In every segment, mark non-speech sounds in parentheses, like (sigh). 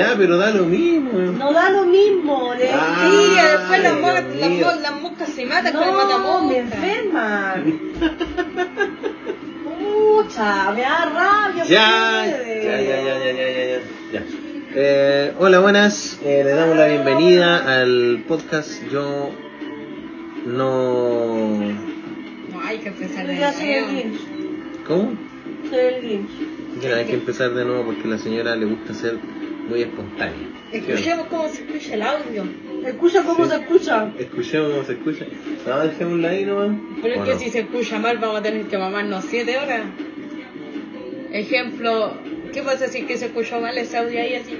Ya, pero da lo mismo. no da lo mismo. Le Ah, Sí, después las, moscas, las, mío. mo- las moscas se matan con el no, matamoscas. me enferman. Pucha, me da rabia. Ya, ya, ya, ya, ya, ya, ya. Eh, hola, buenas. Eh, le damos la bienvenida al podcast. Yo no. No, hay que empezar de nuevo. ¿Cómo? Soy el Grinch. Ya hay que empezar de nuevo porque a la señora le gusta ser muy espontánea. Escuchemos cómo se escucha el audio. Escucha cómo Sí. se escucha. Escuchemos cómo se escucha. No, dejémosla ahí nomás. Pero es ¿O que no? si se escucha mal vamos a tener que mamarnos 7 horas. Ejemplo, ¿qué pasa si es que se escuchó mal ese audio ahí así?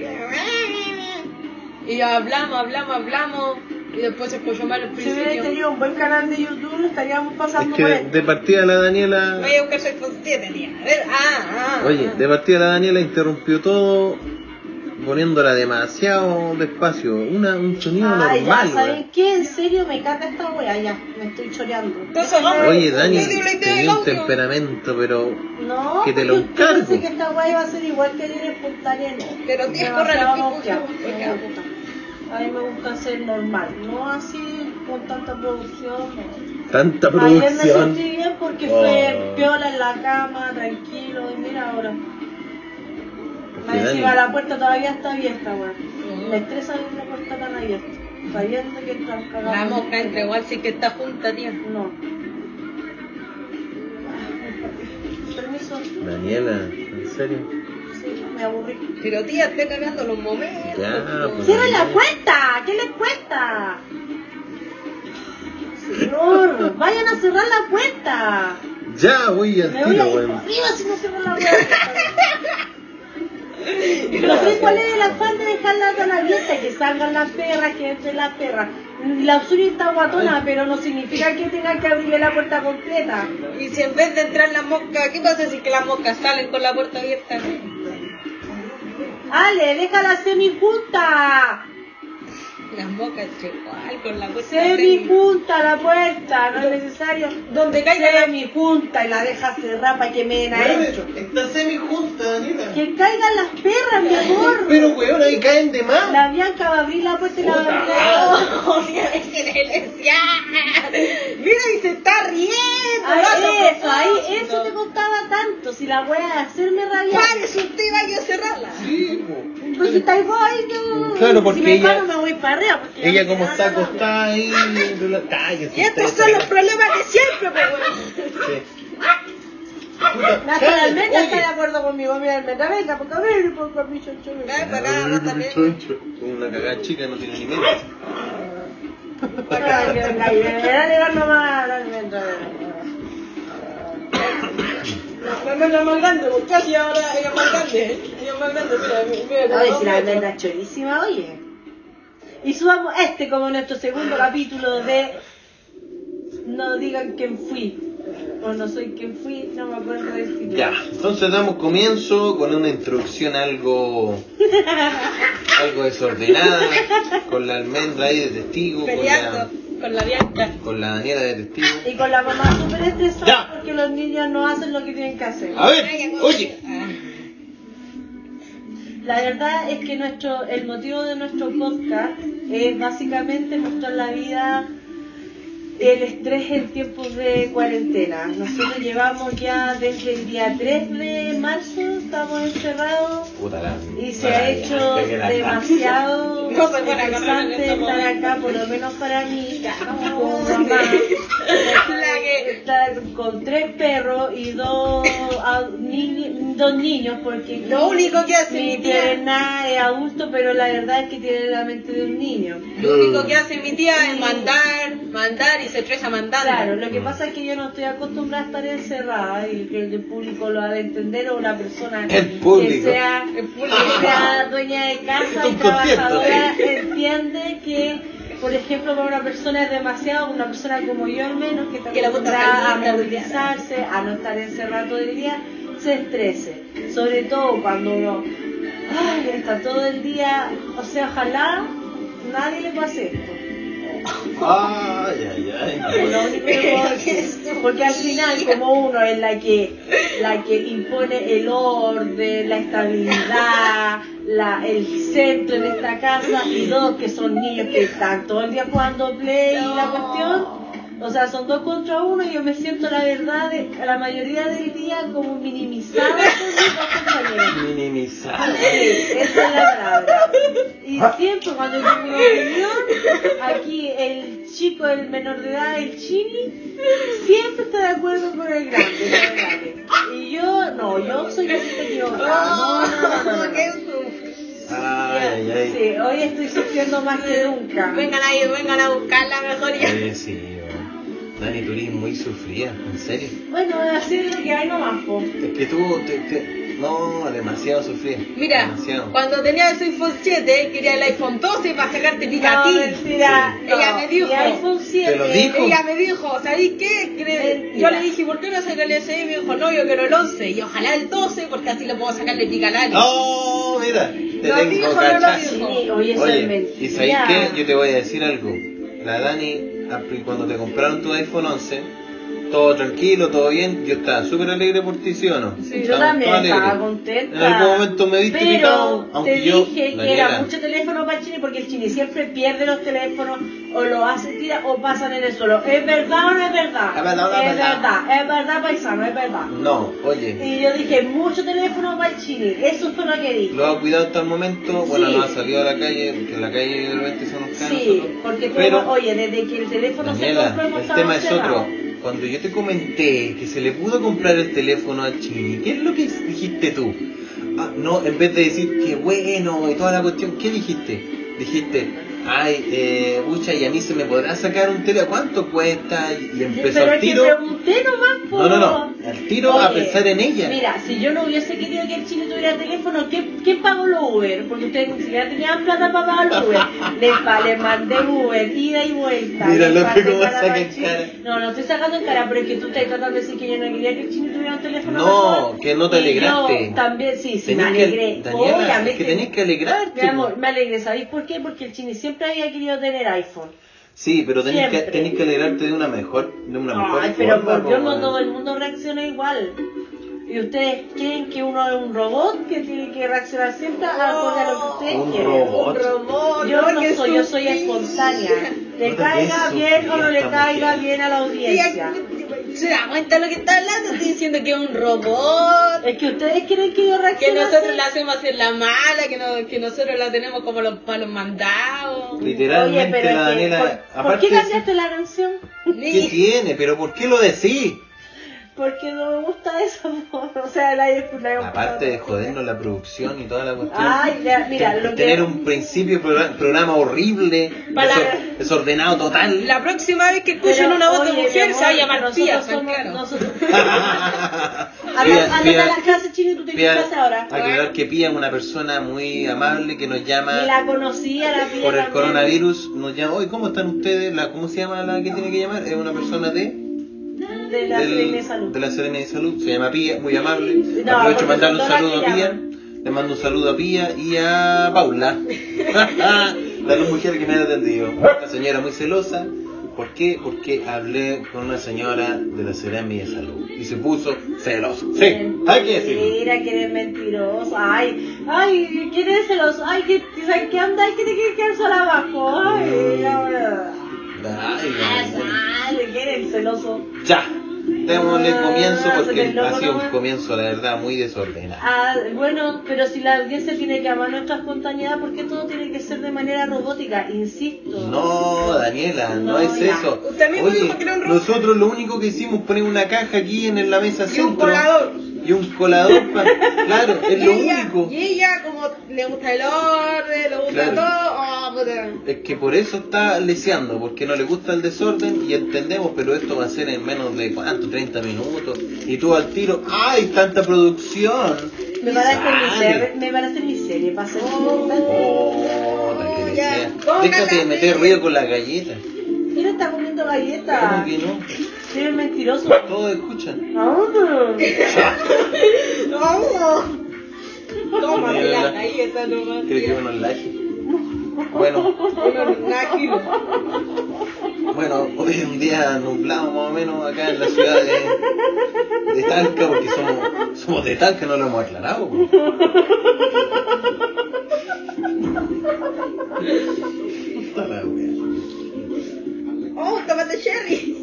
Y hablamos, hablamos, hablamos y después se escuchó mal el Si hubiera principio. tenido un buen canal de YouTube, lo estaríamos Es pasando que por de, partida la Daniela. Voy a buscar 6.7, tía. A ver, ah, ah. Oye, ah. de partida la Daniela interrumpió todo poniéndola demasiado despacio. Una, un sonido Ay, ya, normal. ¿saben weón. qué? En serio, me carga esta wea, ya, me estoy choreando. Oye, Dani, tenía un temperamento, pero No, Que te lo porque yo encargo. pensé que esta wea iba a ser igual que. Pero el pico, no me gusta. A mí me gusta ser normal, no así con tanta producción. tanta Ayer me producción. sentí bien porque Oh. fue piola en la cama, tranquilo, y mira ahora. Más encima la puerta todavía está abierta, weón. Me estresa ver la puerta tan abierta. Sabiendo que están cagados. La mosca entra igual sí que está junta, tía. No. Permiso. Daniela, ¿en serio? Sí, me aburrí. Pero tía, esté cagando los momentos. Ya, pues. ¡Cierren la puerta! ¿Qué les cuesta? Señor, vayan a cerrar la puerta. Ya, voy al Me voy a tiro, ir weón. arriba si no cierran la puerta. (laughs) (laughs) No sé cuál es el afán de dejarla tan abierta, que salgan las perras, que entren las perras. La suya está guatona, pero no significa que tengan que abrirle la puerta completa. Y si en vez de entrar las moscas, ¿qué pasa si que las moscas salen con la puerta abierta? Ale, déjala semi junta. Las moscas igual con la puerta Semi junta la puerta, no es necesario. Donde caiga la... Semi junta y la deja cerrada para que me den adentro. Está semi junta, Daniela. Que caigan las perras, mi amor. Pero, weón, ahí caen de más. La Bianca va a abrir la puerta y la va a abrir. Oh. (laughs) Mira, y se está riendo. Ay, a eso, ahí, eso te costaba tanto. Si la wea es hacerme rabiar. Párese usted vaya a cerrarla. Sí. Pues si estáis vos ahí, no. Claro, porque si me ella- paro me voy para Porque Ella como está acostada ahí, (laughs) cállese. Y estos son los problemas de siempre, pues, Oye. está de acuerdo conmigo. Mira, almendra, venga, porque a ver, porque a mi choncho. Ven venga. para acá, vos también. Una cagada chica no tiene ni llegar nomás la almendra. La almendra más grande, porque así ahora ella es más grande. Ella es más grande, mira, mira. si la almendra es chorísima, oye. Y subamos este como nuestro segundo capítulo de No digan quién fui. O no soy quien fui, no me acuerdo del título. Ya, entonces damos comienzo con una introducción algo algo desordenada, con la almendra ahí de testigo, con la, con la Bianca. con la Daniela de testigo. Y con la mamá súper estresada porque los niños no hacen lo que tienen que hacer. A ver, oye, Ah, La verdad es que nuestro, el motivo de nuestro podcast es básicamente mostrar la vida, el estrés en tiempos de cuarentena. Nosotros llevamos ya desde el día 3 de marzo, estamos encerrados puta y se ha hecho demasiado (laughs) No interesante estar acá, por lo menos para mí, como mamá. La que. está con tres perros y dos, a- ni- dos niños, porque Lo único que hace mi mi tía. pierna es adulto, pero la verdad es que tiene la mente de un niño. Lo único que hace mi tía es mandar, mandar y se estresa mandando. Claro, lo que pasa es que yo no estoy acostumbrada a estar encerrada y que el público lo ha de entender o una persona (laughs) El que sea, El que sea (laughs) dueña de casa y trabajadora entiende que, por ejemplo, para una persona es demasiado, una persona como yo al menos, que está acostumbrada a movilizarse, a no estar encerrada todo el día, se estrese. Sobre todo cuando uno ay, está todo el día, o sea, ojalá nadie le pase esto. Ay, ay, ay. Porque al final como uno es la que la que impone el orden, la estabilidad, la, el centro en esta casa y dos que son niños que están todo el día jugando play y la cuestión, o sea son dos contra uno y yo me siento la verdad de, la mayoría del día como minimizada por mis dos compañeros. Minimizar. Sí, esa es la palabra. Y siempre cuando yo tengo una opinión, aquí el chico, el menor de edad, el chini, siempre está de acuerdo con el grande, con el grande. Y yo, no, yo soy la que equivocada. No, no. Ay, ay, ay. Sí, hoy estoy sufriendo más que nunca. Vengan ahí, vengan a buscarla mejor ya. Sí, weón. Dani Turín muy sufrida, en serio. Bueno, así es lo que hay nomás, po. Es que tú, te, te- no, demasiado sufrida. Mira, Demasiado. cuando tenía el iPhone 7, quería el iPhone 12 para sacarte picatín. No, mentira. Sí. no. Ella me dijo. Y iPhone 7. ¿Te lo dijo? Ella me dijo, ¿sabéis qué? Cre-. Yo le dije, ¿por qué no saca el SE? Y me dijo, no, yo quiero el 11. Y ojalá el 12, porque así lo puedo sacarle picanal. ¡Oh, mira! Te ¿Lo tengo dijo no lo dijo? Sí, oye, Oye. ¿y sabéis qué? Yo te voy a decir algo. La Dani, cuando te compraron tu iPhone 11, todo tranquilo, todo bien, yo estaba súper alegre por ti, ¿sí o no? Sí. Yo también estaba contenta. En algún momento me viste Pero picado, aunque te yo, dije que era mucho teléfono para el chini porque el chini siempre pierde los teléfonos o los hace tira o pasan en el suelo. ¿Es verdad o no es verdad? Es verdad es es verdad. verdad, es verdad, paisano, es verdad. No, oye, Y yo dije, mucho teléfono para el chini. Eso fue lo que dije. lo ha cuidado hasta el momento, bueno, Sí. no ha salido a la calle, porque en la calle de repente se nos Sí, nosotros. porque Pero, oye, desde que el teléfono Daniela, se compró el tema es otro. Cuando yo te comenté que se le pudo comprar el teléfono al Chini, ¿qué es lo que dijiste tú? Ah, no, en vez de decir que bueno y toda la cuestión, ¿qué dijiste? Dijiste, ay, eh, pucha, y a mí se me podrá sacar un teléfono, ¿cuánto cuesta? Y, empezó al que tiro. pregunté nomás, po. No, no, no, al tiro a Oye, pensar en ella. Mira, si yo no hubiese querido que el chino tuviera teléfono, ¿qué, ¿quién pagó los Uber? Porque ustedes ni siquiera tenían plata para pagar los Uber. Les, les mandé Uber, ida y vuelta. Mira lo que cómo saca en cara. No, no estoy sacando en cara, pero es que tú estás tratando de decir que yo no quería que el chino tuviera un teléfono. No, que no te alegraste. Yo también, sí, sí, me Tenés que- alegré. Daniela, Obviamente. es que tenés que alegrarte. Mi amor, me alegré. ¿Sabéis por qué? Porque el chino siempre había querido tener iPhone. Sí, pero tenés que, Siempre. tenés que alegrarte de una mejor, de una mejor Ay, pero forma, por Dios, no todo el mundo reacciona igual. ¿Y ustedes creen que uno es un robot que tiene que reaccionar siempre acorde a lo que ustedes Un quieren? robot. Un robot, Yo no que soy, yo soy espontánea. (laughs) Le No te caiga bien o no le caiga mujer. bien a la audiencia. ¿Se da cuenta lo que está hablando? Estoy diciendo que es un robot. Es que ustedes creen que yo Que nosotros la hacemos hacer la mala, que, no, que nosotros la tenemos como los palos mandados. Literalmente Oye, pero la es que, Daniela, ¿por, ¿por aparte qué cambiaste la canción? ¿Qué tiene? ¿Pero por qué lo decís? Porque no me gusta eso, amor. (laughs) O sea, la he la Aparte de jodernos la producción y toda la cuestión. Ay, ya, mira, lo que- tener un principio de programa, programa horrible, Para- desor- desordenado total. La próxima vez que escuchen Pero, una voz de oye, mujer mi se va a amor, llamar nosotros tía, somos- claro. nosotros- Pía- Anda, Pía- a la clase chino tú tienes Pía- clase ahora. aclarar que Pía es una persona muy amable que nos llama la conocía, la pilla por el también. coronavirus. Nos llama, hoy ¿cómo están ustedes? La, ¿Cómo se llama la que tiene que llamar? Es una persona de, De la Serena de Salud. de la Serena de Salud. Se llama Pía, muy amable. No, Aprovecho mandarle un saludo a que Pía. Le mando un saludo a Pía y a Paula. (laughs) Las dos mujeres que me han atendido. Una señora muy celosa. ¿Por qué? Porque hablé con una señora de la Serena de Salud. Y se puso celoso. Sí, hay que decirlo. Mentira, que eres mentiroso. Ay, ay, ¿quién es celoso? Ay, que, ¿sabes qué anda? Ay, que te quieres quedar sola abajo. Ay, la verdad. Ay, Daniela. Ay, ¿quién es el celoso? Ya. Démosle Ah, comienzo porque pero ha sido un comienzo, la verdad, muy desordenado. Ah, bueno, pero si la audiencia tiene que amar nuestra espontaneidad, ¿por qué todo tiene que ser de manera robótica? Insisto. No, Daniela, no, No, es ya. eso. Usted mismo Oye, dijo que era un robot. nosotros lo único que hicimos poner una caja aquí en la mesa Y un centro. colador. Y un colador, pa- (laughs) claro, es y lo ella, único. Y ella, como le gusta el orden, le gusta Claro. todo, oh. Es que por eso está leseando, porque no le gusta el desorden y entendemos, pero esto va a ser en menos de cuánto, 30 minutos. Y tú al tiro, ¡ay, tanta producción! Me van a hacer mi serie, me van a hacer mi serie hacer Oh, desea. Póngale. Déjate de meter ruido con la galleta. ¿Quién está comiendo galletas? ¿Cómo que no? Eres mentiroso. Todos escuchan. Ah. No. (laughs) Toma, Mira, la la- galleta nomás. Creo que unos lajes. Bueno, bueno, hoy es un día nublado más o menos acá en la ciudad de, de Talca, porque somos, somos de Talca, no lo hemos aclarado. la. Oh, tomate cherry.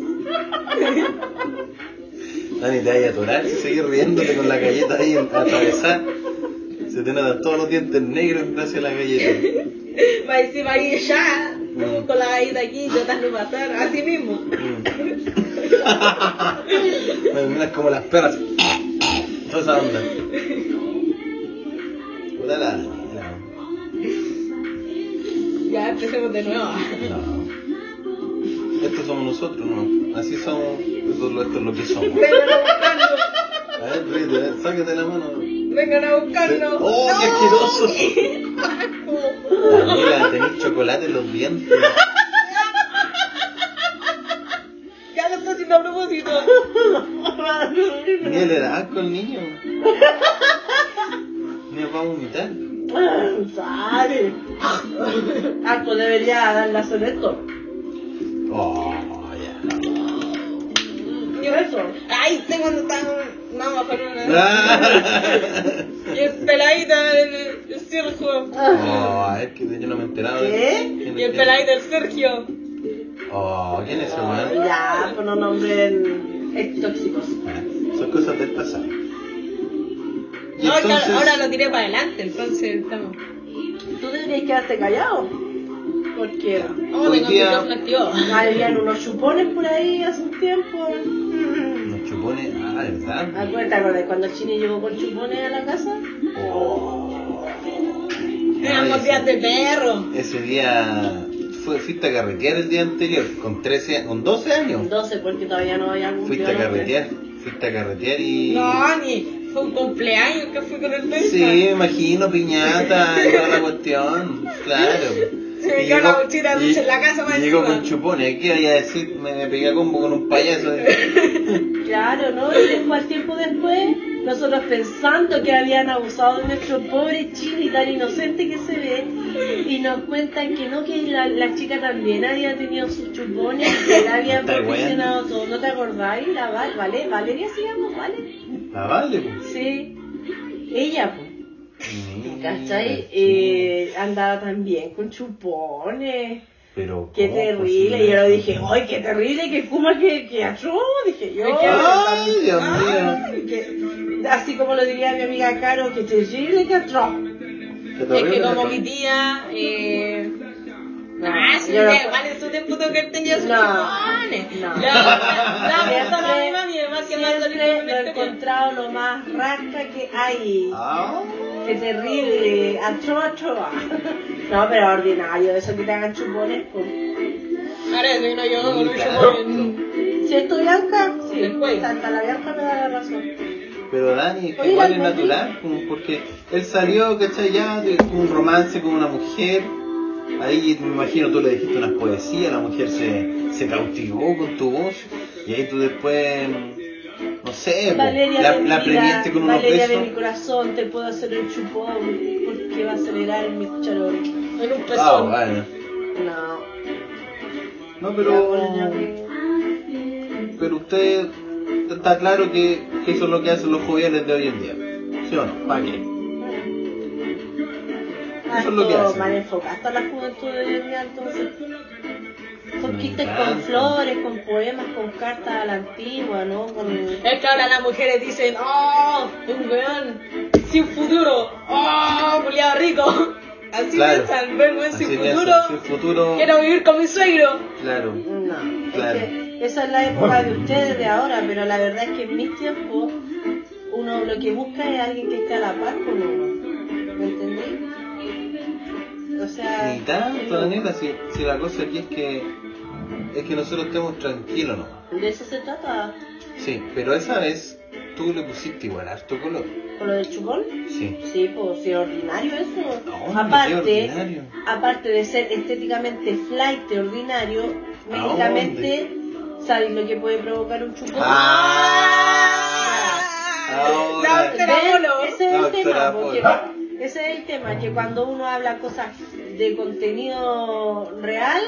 Dani, te vaya a atorar si seguir riéndote con la galleta ahí atravesada. Se te notan todos los dientes negros gracias a la galleta. (laughs) Va encima ahí ya, Mm. con la galleta aquí, tratando de pasar, así mismo. Mm. (laughs) Me miras como las perras. Toda esa onda. Puta la. la- Ya empecemos de nuevo. No. Estos somos nosotros, ¿no? Así somos. Esto, esto es lo que somos. A ver, ríete, sácate la mano. Vengan a buscarlo. ¡Oh, qué asqueroso! (laughs) Daniela, tenés chocolate en los dientes. Ya lo estoy haciendo a propósito. Ni le da asco al niño. Ni va a vomitar. Sale. Pues debería darle a esto. Oh, ya. Yo eso. Ay, sé cuando estaba. Vamos a poner una. Ah. Y el peladito del Sergio. Oh, ver, que yo no me he enterado. ¿Qué? ¿Quién Y el es? peladito del Sergio. Oh, ¿quién es ese weón? Ya, pues no nombren ex tóxicos. Ah, Son cosas del pasado. Y No, ahora lo tiré para adelante, entonces estamos. Tú deberías quedarte callado. Porque Oh, Hoy tengo día- el micrófono activado. habían unos chupones por ahí hace un tiempo. Acuérdate de cuando el chini llegó con chupones a la casa. Oh. Días de perro. Ese día fue, fuiste a carretear el día anterior, con 13, con 12 años. 12 porque todavía no había cumplido. Fuiste a carretear, fuiste a carretear y... No, ni fue un cumpleaños que fui con el Benja. Sí, me imagino, piñata toda la cuestión, claro. Se me quedó la mochila de dulce en la casa más y Llegó encima. con chupones, ¿qué vaya a decir? Me, me pegué a combo con un payaso. (laughs) Claro, ¿no? Y después, tiempo después, nosotros pensando que habían abusado de nuestro pobre chini tan inocente que se ve, y nos cuentan que no, que la, la chica también había tenido sus chupones, que le habían (laughs) proporcionado todo. ¿No te acordáis? La Val, ¿vale? ¿Valeria se llama? ¿Vale? Ah, vale, pues. Sí. Ella, pues. ¿Cachai? sí. Eh, andaba también con chupones. Pero, Qué ¿cómo terrible. Y yo lo dije, ¡ay, qué terrible! ¡Qué kuma, qué, qué atroz! Dije yo. Ay, Dios mío. que- así como lo diría mi amiga Caro, qué terrible, qué atroz. Qué Es que como mi tía, eh... No, ah, sí, no- igual en su tiempo tengo que tenía sus No, chupones. no. La, la, mi mami, además que más Siempre lo he encontrado lo más rasca que hay. Ah, Qué terrible, atroz, atroz. (laughs) No, pero ordinario, eso que te hagan chupones, pues. Ahora sí, no yo un Claro. chupón. ¿Cierto, Bianca? Sí, cuello. hasta la Bianca me da la razón. Pero Dani, es que Oye, igual es natural, como porque él salió, ¿cachai? Ya de un romance con una mujer. Ahí me imagino tú le dijiste unas poesías, la mujer se, se cautivó con tu voz. Y ahí tú después, no sé, Valeria la, la vida, con unos Valeria de mi corazón, te puedo hacer el chupón porque va a acelerar mi charol. En un Ah, pezón. bueno. No. No, pero. Pero usted está claro que, que eso es lo que hacen los jóvenes de hoy en día. ¿Sí o no? ¿Para qué? Ah, Eso es lo que hacen. mal enfocado hasta la juventud de hoy en día, entonces. Conquistas Me con flores, con poemas, con cartas a la antigua, ¿no? Con... Es que ahora las mujeres dicen, oh, un weón sin futuro, oh, culiado rico. (laughs) Así Claro. piensan, ven weón sin sin futuro. quiero vivir con mi suegro. Claro. No, Claro. es que esa es la época de ustedes de ahora, pero la verdad es que en mis tiempos uno lo que busca es alguien que esté a la par con uno. ¿Me entendí? O sea, Ni tanto, Daniela, si, si la cosa aquí es que es que nosotros estemos tranquilos nomás. de eso se trata. Sí, pero esa vez tú le pusiste igual harto color. ¿Con lo del chupón? Sí. Sí, pues si es ordinario eso. No, qué aparte, ordinario. aparte de ser estéticamente flight ordinario, ¿A médicamente, ¿sabes lo que puede provocar un chupón? Ah, ahora. La doctora ¿Ven? Polo. Ese es el tema, porque ese es el tema, que cuando uno habla cosas de contenido real,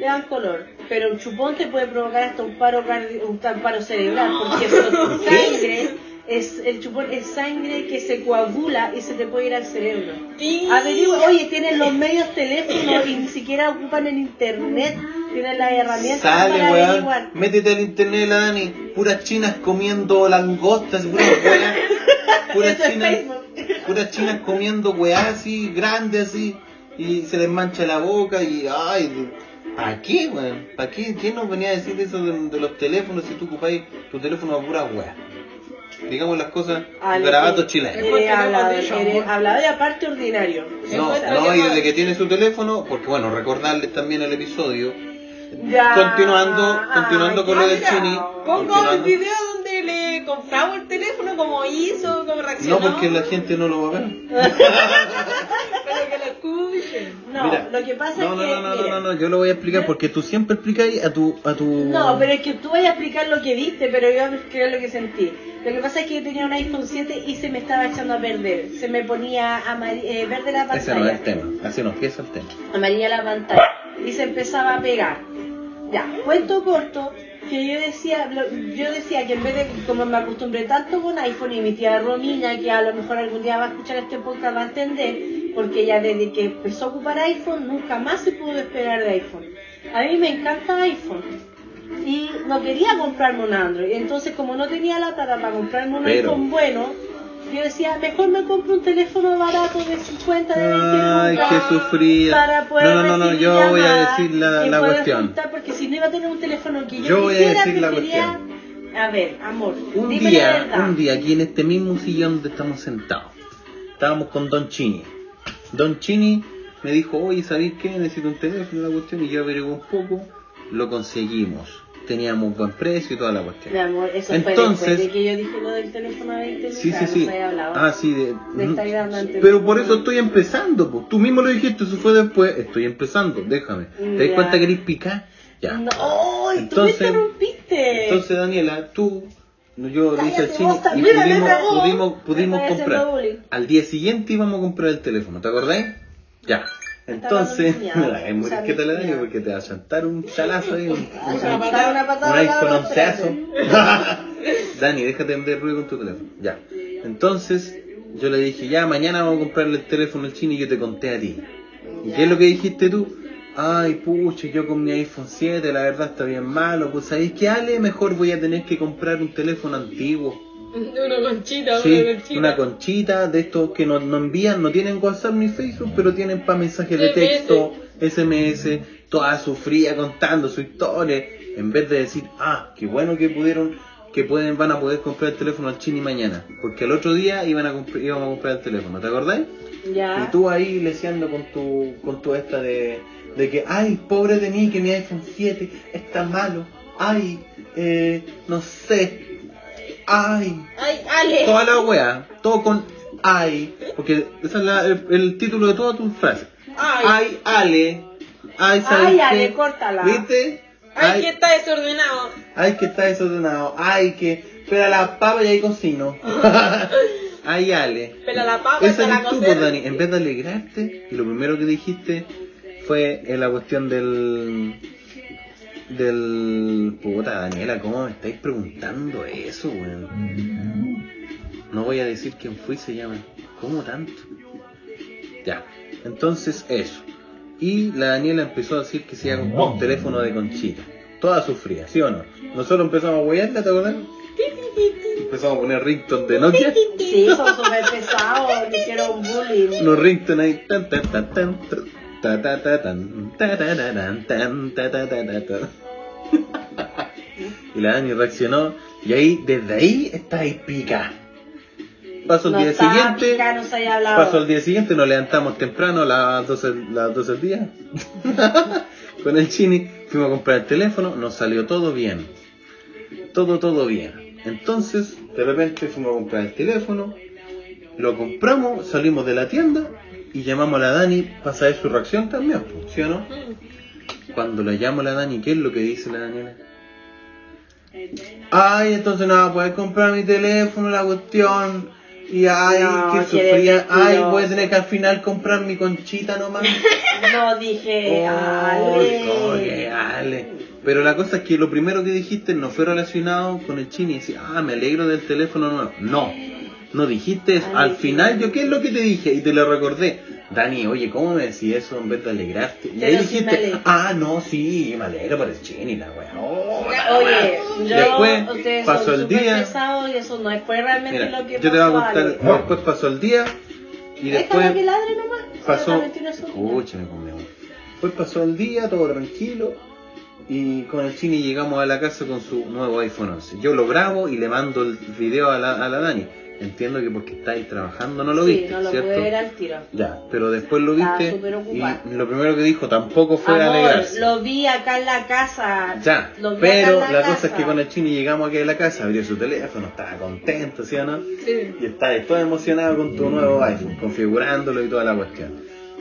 le dan color. Pero un chupón te puede provocar hasta un paro cardi- un paro cerebral, porque (laughs) sangre, es, el chupón es sangre que se coagula y se te puede ir al cerebro. Sí. Averigua, oye, tienen los medios teléfonos y ni siquiera ocupan el internet, tienen las herramientas Sale, para weón. averiguar. Métete al internet, la Dani. Puras chinas comiendo langostas, puras. (laughs) Puras chinas. Puras chinas comiendo weas así, grandes así. Y se les mancha la boca y. ¡Ay! ¿Para qué, weón? ¿Para qué? ¿Quién nos venía a decir eso de, de los teléfonos si tú ocupáis tu teléfono a puras weas? Digamos las cosas, Ale, garabatos eh, chilenos. Que hemos eres y aparte ordinario. No, Encuentro no, que y desde que tiene su teléfono, porque bueno, recordarles también el episodio. Ya. Continuando, continuando Ay, con lo del chini. Pongo el continuando. video donde le compramos el teléfono, como hizo, como reaccionó. No, porque la gente no lo va a ver. (laughs) Para que lo escuchen. No, Mira, lo que pasa no, es no, que. no, no, no, mire, no, no, yo lo voy a explicar porque tú siempre explicáis a tu, a tu. No, pero es que tú vas a explicar lo que viste, pero yo voy a explicar lo que sentí. Lo que pasa es que yo tenía un iPhone 7 y se me estaba echando a perder. Se me ponía eh, verde la Ese no es pantalla. el tema, así no empieza el tema. amarilla la pantalla y se empezaba a pegar. Ya, cuento corto que yo decía, lo- yo decía que en vez de, como me acostumbré tanto con iPhone y mi tía Romina, que a lo mejor algún día va a escuchar este podcast, va a entender, porque ella desde que empezó a ocupar iPhone nunca más se pudo despegar de iPhone. A mí me encanta iPhone y no quería comprarme un Android, entonces como no tenía la plata para comprarme un Pero- iPhone bueno, yo decía, mejor me compro un teléfono barato de 50, de 20 Ay, qué sufrida. para poder No, no, no, yo voy a decir la, la cuestión. porque si no iba a tener un teléfono que yo, Yo voy a quisiera, decir la prefería- A ver, amor, Un dime la día, verdad. un día aquí en este mismo sillón donde estamos sentados, estábamos con Don Chini. Don Chini me dijo, oye, ¿sabéis qué? Necesito un teléfono, la cuestión, y yo averigué un poco, lo conseguimos. Teníamos buen precio y toda la cuestión. Mi amor, eso Entonces- fue después de que yo dije lo del teléfono de 20 lucas, Sí, sí, sí. hablado. Ah, sí, de, estar. Pero por eso estoy empezando, pues. Tú mismo lo dijiste, eso fue después. Estoy empezando, déjame. ¿Te das cuenta que eres picar? Ya. No, ¡ay! tú me Entonces- interrumpiste. Entonces, Daniela, tú, yo le dije al chino y pudimos, pudimos, pudimos comprar. Al día siguiente íbamos a comprar el teléfono, ¿te acordáis? Ya. Entonces, es (laughs) muy que te la daño porque te va a chantar un chalazo ahí. Un, iPhone patada, 11 (laughs) Dani, déjate de ruido con tu teléfono. Ya. Entonces, yo le dije, ya, mañana vamos a comprarle el teléfono al chino y yo te conté a ti. ¿Y qué es lo que dijiste tú? Ay, pucha, yo con mi iPhone 7, la verdad está bien malo. Pues, ¿sabéis qué, Ale? Mejor voy a tener que comprar un teléfono antiguo. Una conchita, Sí, una conchita. una conchita de estos que no, no envían, no tienen WhatsApp ni Facebook, pero tienen para mensajes de texto, SMS, toda su fría contando su historia, en vez de decir, ah, qué bueno que pudieron, que pueden, van a poder comprar el teléfono al chini mañana, porque el otro día iban a íbamos a comprar el teléfono, ¿te acordáis? Ya. Y tú ahí leseando con tu, con tu esta de, de que, ay, pobre de mí, que mi iPhone 7 está malo, ay, eh, no sé, ay, Ay, Ale. toda la wea, todo con ay, porque ese es la- el, el título de todas tus frases. Ay. Ay, Ale, ay, ¿sabes Ay, qué? Ale, córtala. ¿Viste? Ay, que está desordenado. ay, que está desordenado, ay, que espera la papa y ahí cocino. (laughs) ay, Ale. Pela la papa, está la eres tú, pues, Dani, en vez de alegrarte, y lo primero que dijiste fue en la cuestión del del puta Daniela, ¿cómo me estáis preguntando eso, weón? No voy a decir quién fui, se llama. ¿Cómo tanto? Ya. Entonces, eso. Y la Daniela empezó a decir que se iba a comprar un teléfono de conchita. Toda sufría, ¿sí o no? Nosotros empezamos a huearla, ¿te acuerdas? Empezamos a poner ringtones de Nokia. Sí, son súper pesados, hicieron bullying. Unos ringtones ahí. Tan, tan, tan, tan, ta, ta, ta, tan, ta, ta, ta, tan, tan, ta, ta, ta, ta, ta. (laughs) Y la Dani reaccionó. Y ahí, desde ahí, está ahí pica. Pasó el No día siguiente. pica, no se el día siguiente, nos levantamos temprano las 12, las 12 del día. (laughs) Con el chini fuimos a comprar el teléfono, nos salió todo bien. Todo, todo bien. Entonces, de repente fuimos a comprar el teléfono, lo compramos, salimos de la tienda y llamamos a la Dani para saber su reacción también, ¿sí o no? Cuando la llamo a la Dani, ¿qué es lo que dice la Daniela? Ay, entonces no va a poder comprar mi teléfono, la cuestión. Y ay, No, que sufría. Ay, voy a tener que al final comprar mi conchita nomás. (laughs) No dije, Ay, oye, Ale. Ale. Pero la cosa es que lo primero que dijiste no fue relacionado con el chini. Decir, ah, me alegro del teléfono nuevo. No, no dijiste Al final, yo, ¿qué es lo que te dije? Y te lo recordé. Dani, oye, ¿cómo me decís eso en vez de alegrarte? Y ahí dijiste, ah, no, sí, me alegro por el chini, la wea. Oh, Oye, yo, Después ustedes pasó son el día. y eso no fue realmente Mira, lo que yo pasó. te voy a contar. Ale. Después pasó el día. Y después que ladre nomás. pasó. Escúchame conmigo. Después pasó el día, todo tranquilo. Y con el chini llegamos a la casa con su nuevo iPhone 11. Yo lo grabo y le mando el video a la, a la Dani. Entiendo que porque estáis trabajando no lo sí, viste, no lo ¿cierto? pude ver al tiro. Ya, pero después lo Estaba viste súper ocupada. y lo primero que dijo tampoco fue Amor, alegrarse. lo vi acá en la casa. Ya, Lo vi pero en la cosa es que con el chini llegamos aquí a la casa, abrió su teléfono, estaba contento, ¿sí o no? Sí. Y estás todo emocionado con tu nuevo iPhone, configurándolo y toda la cuestión.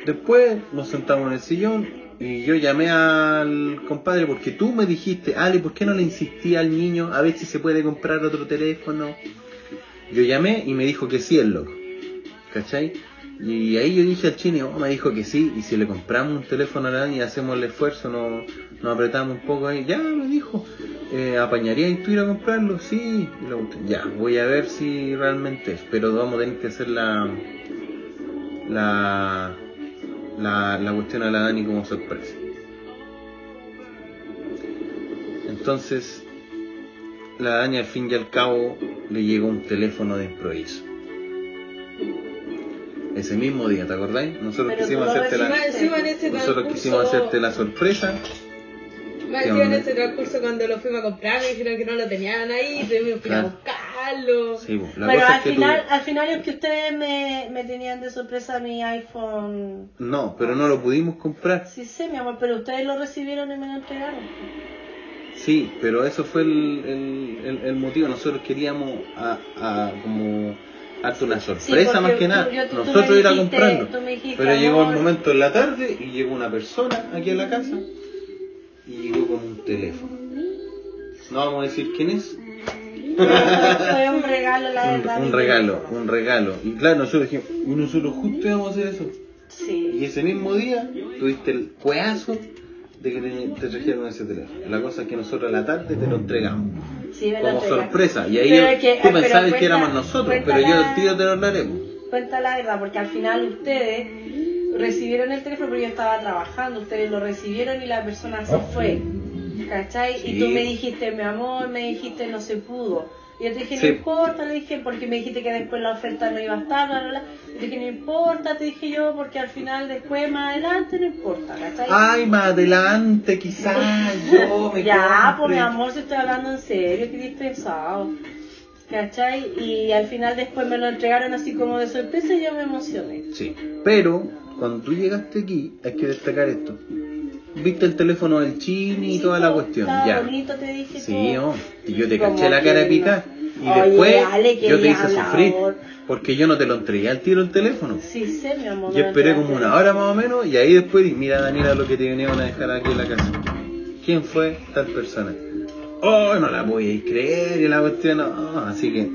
Después nos sentamos en el sillón y yo llamé al compadre porque tú me dijiste, Ale, ¿por qué no le insistí al niño a ver si se puede comprar otro teléfono? Yo llamé y me dijo que sí el loco, ¿cachai? Y ahí yo dije al chino, oh, me dijo que sí, y si le compramos un teléfono a la Dani y hacemos el esfuerzo, nos, nos apretamos un poco ahí, ya me dijo, eh, ¿apañarías tú ir a comprarlo? Sí, y lo- ya, voy a ver si realmente es, pero vamos a tener que hacer la, la, la, la cuestión a la Dani como sorpresa. Entonces, la Dani al fin y al cabo le llegó un teléfono de improviso. Ese mismo día, ¿te acordáis? Nosotros Pero quisimos hacerte la, nosotros transcurso, quisimos hacerte la sorpresa. más ¿Qué encima en ese transcurso cuando lo fuimos a comprar me dijeron que no lo tenían ahí, tuvimos que ir a buscarlo. Sí, pues, la Pero cosa al es que final, tú... al final es que ustedes me, me tenían de sorpresa mi iPhone. No, pero no lo pudimos comprar. Sí sé, mi amor, pero ustedes lo recibieron y me lo entregaron. Sí, pero eso fue el, el, el- el motivo. Nosotros queríamos a, a como darte una sorpresa más que nada. yo- tú Nosotros ir a comprarlo. dijiste, Pero llegó el momento en la tarde y llegó una persona aquí en la casa y llegó con un teléfono. No vamos a decir quién es. Pero fue, un regalo, la Un, verdad. un regalo, un regalo. Y claro, nosotros dijimos, y nosotros justo íbamos a hacer eso. Y Sí. ese mismo día tuviste el cueazo de que te, te trajeron ese teléfono. La cosa es que nosotros a la tarde te lo entregamos. Sí, me lo Como sorpresa. Y ahí Pero yo- que- tú pero pensabas que éramos nosotros, pero yo el tiro te lo hablaremos. Cuenta la verdad, porque al final ustedes recibieron el teléfono, pero yo estaba trabajando. Ustedes lo recibieron y la persona se fue. ¿Cachai? Sí. Y tú me dijiste, mi amor, me dijiste, no se pudo. Y yo te dije, Sí. no importa, le dije, porque me dijiste que después la oferta no iba a estar, bla, bla, bla. Y te dije, no importa, te dije yo, porque al final, después, más adelante, no importa, ¿cachai? Ay, más adelante, quizás (laughs) yo me ya, pues mi amor, si estoy hablando en serio, que dispensado. ¿Cachai? Y al final después me lo entregaron así como de sorpresa y yo me emocioné. Sí, pero cuando tú llegaste aquí, hay que destacar esto. Viste el teléfono del chini y toda la cuestión, ya. bonito, te dije Sí, todo. oh, y yo te caché la cara de no. Y Oye, después yo te hice sufrir. Porque yo no te lo entregué al tiro el teléfono. Sí, sé, mi amor. Yo esperé como una hora más o menos y ahí después, y mira Daniela lo que te venían a dejar aquí en la casa. ¿Quién fue tal persona? Oh, no la podíais creer y la cuestión, no. Así que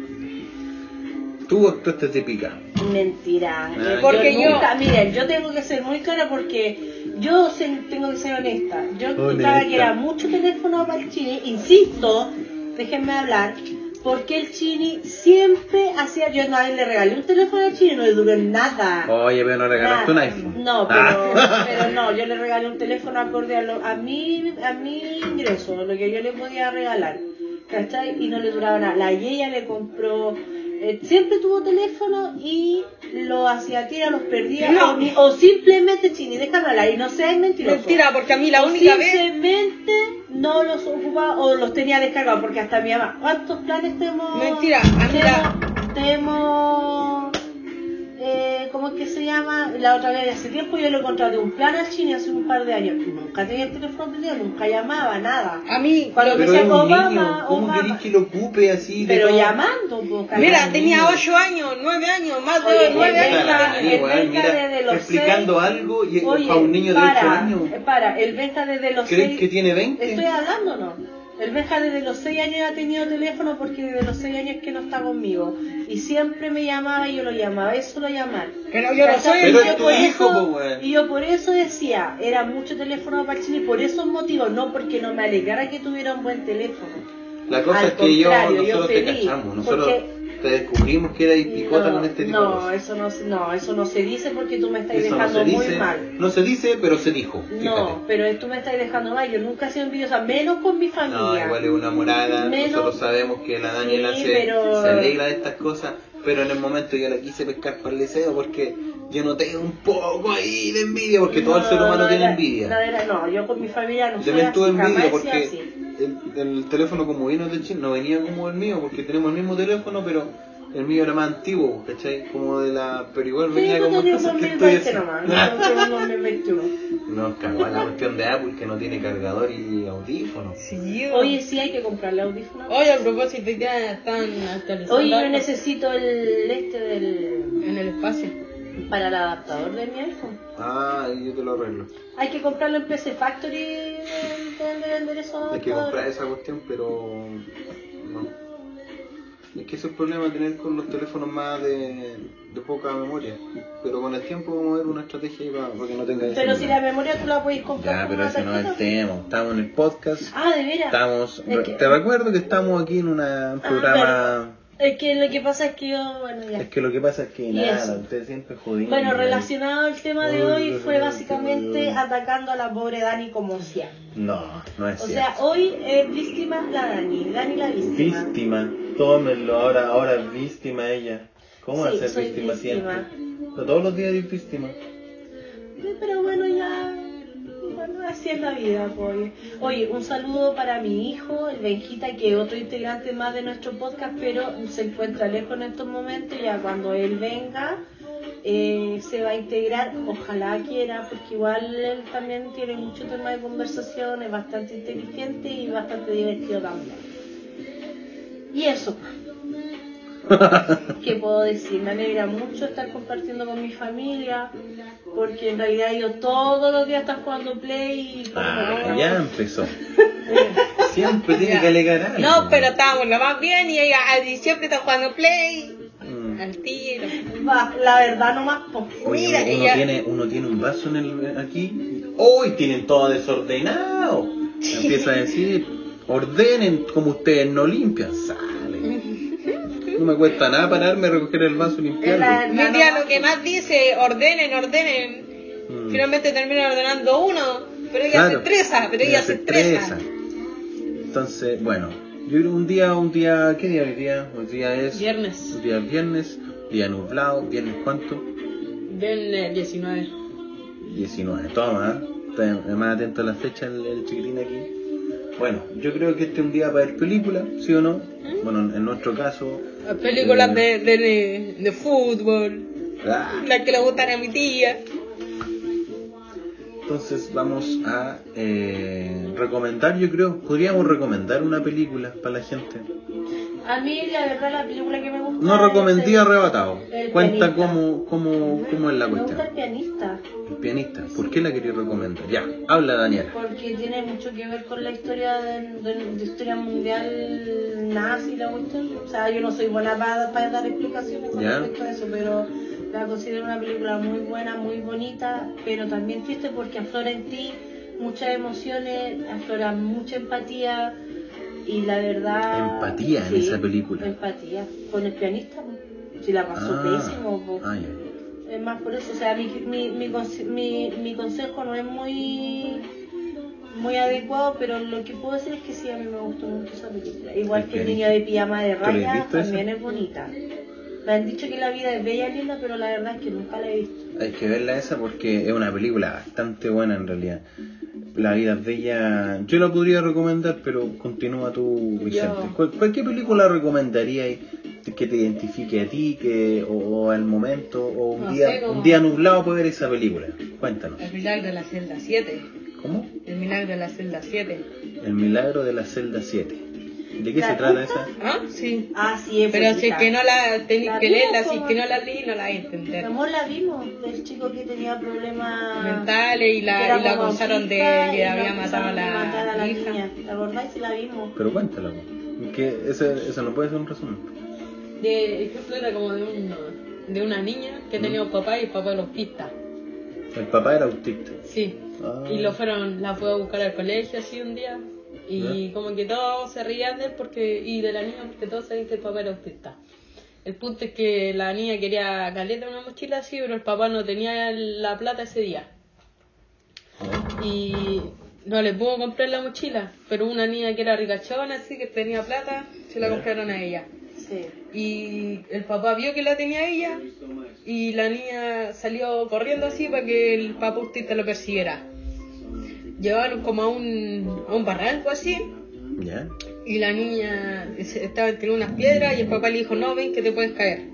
tú actuaste típica. Mentira. Ah, Porque yo- miren, yo tengo que ser muy clara porque yo tengo que ser honesta. Yo escuchaba que era mucho teléfono para el chile, insisto, déjenme hablar, Porque el chini siempre hacía. Yo vez le regalé un teléfono al chini y no le duró nada. Oye, pero no regalaste un iPhone. No, pero, Ah. (laughs) pero no, yo le regalé un teléfono acorde a, lo- a, mi, a mi ingreso, lo que yo le podía regalar. ¿Cachai? Y no le duraba nada. La Yeya le compró, eh, siempre tuvo teléfono y lo hacía tira, los perdía. No. O, simplemente, Chini, déjame hablar y no seas mentiroso. Mentira, porque a mí la O única vez. simplemente no los ocupaba o los tenía descargados, porque hasta mi mamá, ¿cuántos planes tenemos? Mentira, a mí la- tenemos, ¿cómo es que se llama? La otra vez, hace tiempo yo le contraté un plan al chino hace un par de años. Nunca tenía el teléfono prendido, nunca llamaba, nada. A mí. Cuando Pero un Obama, niño, ¿cómo Obama. querés que lo ocupe así Pero todo? llamando, cagando. Mira, tenía niño. 8 años, 9 años, más de Oye, 9 el años. Tenía. el Benja mira, desde los explicando algo y Oye, para un niño de para, 8 años. eh, Para, el Benja desde los ¿Crees seis- que tiene 20? Estoy hablando, ¿no? El Benja desde los 6 años ha tenido teléfono porque desde los 6 años que no está conmigo. Y siempre me llamaba y yo lo llamaba, eso lo. Pero yo no. Pero yo tu por hijo, eso- po, weón. Y yo por eso decía, era mucho teléfono para Chile, por esos motivos, no porque no me alegrara que tuviera un buen teléfono. La cosa Al es que yo, contrario, yo nosotros te feliz, cachamos, nosotros porque- descubrimos que eras picota no, con este tipo no, de eso no, no, eso no se dice porque tú me estás Eso no dejando se muy dice, mal. no se dice, pero se dijo. Fíjate. No, pero tú me estás dejando mal. Yo nunca he sido envidiosa, menos con mi No, familia. igual es una morada, Menos- nosotros sabemos que la Daniela Sí, se, pero- se alegra de estas cosas, pero en el momento yo la quise pescar para el deseo porque yo noté un poco ahí de envidia, porque todo el No, ser humano no tiene era- envidia. No, era- no, yo con mi familia no Yo así, tuve envidia porque. El, el teléfono como vino de China no venía como el mío, porque tenemos el mismo teléfono, pero el mío era más antiguo, ¿cachai? Como de la... pero igual Sí, venía yo como cosas que estoy 2020 haciendo. nomás, no tengo un 2021. Nos cagó la cuestión de Apple que no tiene cargador y audífono. Sí, Oye, sí hay que comprarle audífonos. Oye, a propósito, ya están actualizando. Oye, yo necesito el este del En el espacio. para el adaptador de mi iPhone. Ah, y yo te lo arreglo. Hay que comprarlo en PC Factory, Hay que comprar esa cuestión, pero no. Es que ese es el problema tener con los teléfonos más de, de poca memoria. Pero con el tiempo vamos a ver una estrategia ahí para, para que no tenga ese Pero si problema. la memoria tú la puedes comprar Ya, pero ese no es el tema. Estamos en el podcast. Ah, de veras. Estamos, Es que- te recuerdo que estamos aquí en una- un Ah, programa. Es que lo que pasa es que yo, bueno, ya. Es que lo que pasa es que nada, eso. ustedes siempre jodiendo. Bueno, relacionado al tema de hoy fue básicamente atacando a la pobre Dani como siempre. No, no es O cierto. sea, hoy es víctima la Dani, Dani la víctima. Víctima, tómenlo, ahora, ahora es víctima ella. ¿Cómo va Sí, a ser soy víctima, víctima. siempre? No, todos los días es víctima. Pero bueno, ya. Así es la vida, pues. Oye, un saludo para mi hijo, el Benjita, que es otro integrante más de nuestro podcast, pero se encuentra lejos en estos momentos. Ya cuando él venga, eh, se va a integrar. Ojalá quiera, porque igual él también tiene mucho tema de conversación, es bastante inteligente y bastante divertido también. Y eso. ¿Qué puedo decir? Me alegra mucho estar compartiendo con mi familia, porque en realidad yo todos los días están jugando play y Ah, ya empezó. (laughs) Siempre tiene Ya. que alegar algo. No, pero estábamos lo más bien y ella a diciembre está jugando play. Mm. Al tiro. Va, la verdad no más po. Oye, Mira, uno, ella- tiene, uno tiene un vaso en el, aquí. ¡Hoy tienen todo desordenado! Empieza a decir, ordenen como ustedes no limpian. No me cuesta nada pararme a recoger el vaso y limpiarlo. tía no lo que más dice, ordenen, ordenen. Mm. Finalmente termina ordenando uno, pero ella Claro. se estresa, pero ella, se estresa. Entonces, bueno, yo creo un día, un día, ¿qué día hoy día? Hoy día es Viernes. un día viernes, día nublado, viernes cuánto? Viernes 19. 19, toma, ¿eh? está más atento a la fecha el, el chiquitín aquí. Bueno, yo creo que este es un día para ver películas, ¿sí o no? Bueno, en nuestro caso... Las películas eh, de, de, de fútbol, ah, las que le gustan a mi tía. Entonces vamos a eh, recomendar, yo creo, podríamos recomendar una película para la gente. A mí la verdad la película que me gusta No el- arrebatado. Cuenta pianista. cómo, cómo, cómo es la Me gusta cuestión. el pianista, El pianista, ¿por qué la quería recomendar? Ya, habla Daniela. porque tiene mucho que ver con la historia de, de- de historia mundial nazi la cuestión. O sea, yo no soy buena para, para dar explicaciones con Ya. respecto a eso, pero la considero una película muy buena, muy bonita, pero también triste porque aflora en ti muchas emociones, aflora mucha empatía Y la verdad. Empatía en esa película. Empatía. Con el pianista. Si la pasó Ah, pésimo, ah, ya. Es más por eso, o sea, mi, mi, mi, conse- mi, mi consejo no es muy muy adecuado, pero lo que puedo decir es que sí, a mí me gustó mucho esa película. Igual El que el niño de pijama de ¿Tú la has rayas visto esa? también es bonita. Me han dicho que la vida es bella y linda, pero la verdad es que nunca la he visto. Hay que verla esa porque es una película bastante buena en realidad. La vida es bella. Yo la podría recomendar, pero continúa tú, Vicente. ¿Cuál, cuál- qué película recomendarías que te identifique a ti que, o, o al momento o un No día sé, un día nublado para ver esa película? Cuéntanos. El milagro de la celda 7. ¿Cómo? El milagro de la celda 7. El milagro de la celda 7. ¿De qué ¿La se trata esa? ¿Ah? Sí. Ah, sí, es Pero si es que no la tenéis que vimos, leerla, si es que no la leí, no la vais a entender. amor la vimos, del chico que tenía problemas Mentales y la, y la acusaron de que la había matado a la, la hija. niña. ¿La acordáis si la vimos? Pero cuéntala. Que ese, eso no puede ser un resumen. De ejemplo, era como de, un, de una niña que tenía un papá y el papá era autista. El papá era autista. Sí. Ah. Y lo fueron, la fue a buscar al colegio así un día. Y como que todos se reían de él porque, y de la niña porque todos sabían que el papá era autista. El punto es que la niña quería caleta una mochila así, pero el papá no tenía la plata ese día. Y no le pudo comprar la mochila, pero una niña que era ricachona así, que tenía plata, se la compraron a ella. Sí. Y el papá vio que la tenía ella y la niña salió corriendo así para que el papá autista lo persiguiera. Llevaron como a un, a un barranco así ¿Ya? y la niña estaba entre unas piedras y el papá le dijo, no, ven que te puedes caer.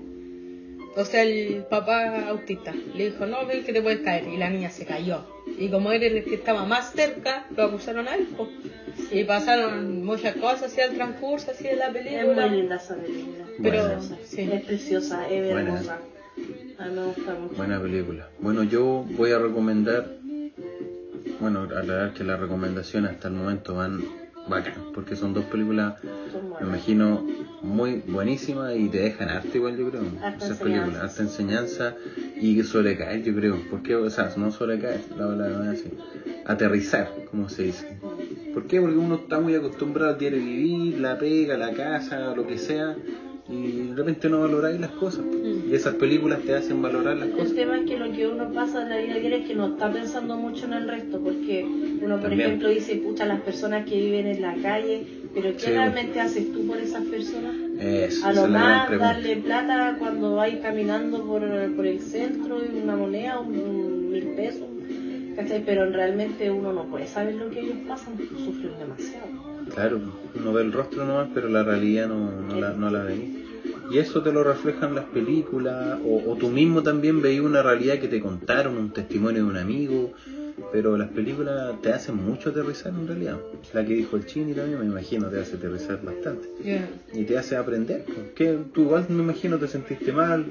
O sea, el papá autista le dijo, no, ven que te puedes caer. Y la niña se cayó. Y como era el que estaba más cerca, lo acusaron a él. po. Y pasaron muchas cosas así al transcurso así de la Es película. muy linda esa película. Pero, sí. Es preciosa, es Buena. hermosa. A mí me gusta mucho. Buena película. Bueno, yo voy a recomendar, bueno, aclarar que las recomendaciones hasta el momento van bacán, porque son dos películas, me imagino, muy buenísimas y te dejan arte igual, yo creo. Harta Esas películas, harta enseñanza y sobrecaer, yo creo. Porque, o sea, no sobrecaer, la es así. Aterrizar, como se dice. ¿Por qué? Porque uno está muy acostumbrado a diario vivir, la pega, la casa, lo que sea, y de repente no valoráis las cosas. Y esas películas te hacen valorar las El cosas. tema es que lo que uno pasa en la vida diaria es que no está pensando mucho en el resto, porque uno, por También. ejemplo, dice, pucha, las personas que viven en la calle, pero ¿qué Sí, realmente haces tú por esas personas? Eso, A lo más darle plata cuando vais caminando por, por el centro, una moneda, un, un mil pesos, ¿cachai? Pero realmente uno no puede saber lo que ellos pasan, sufren demasiado. Claro, uno ve el rostro nomás, pero la realidad no, no la, no la veis. Y eso te lo reflejan las películas, o, o tú mismo también veías una realidad que te contaron, un testimonio de un amigo, pero las películas te hacen mucho aterrizar en realidad. La que dijo el Chini también, me imagino, te hace aterrizar bastante. Ya. Y te hace aprender, porque tú igual me imagino te sentiste mal.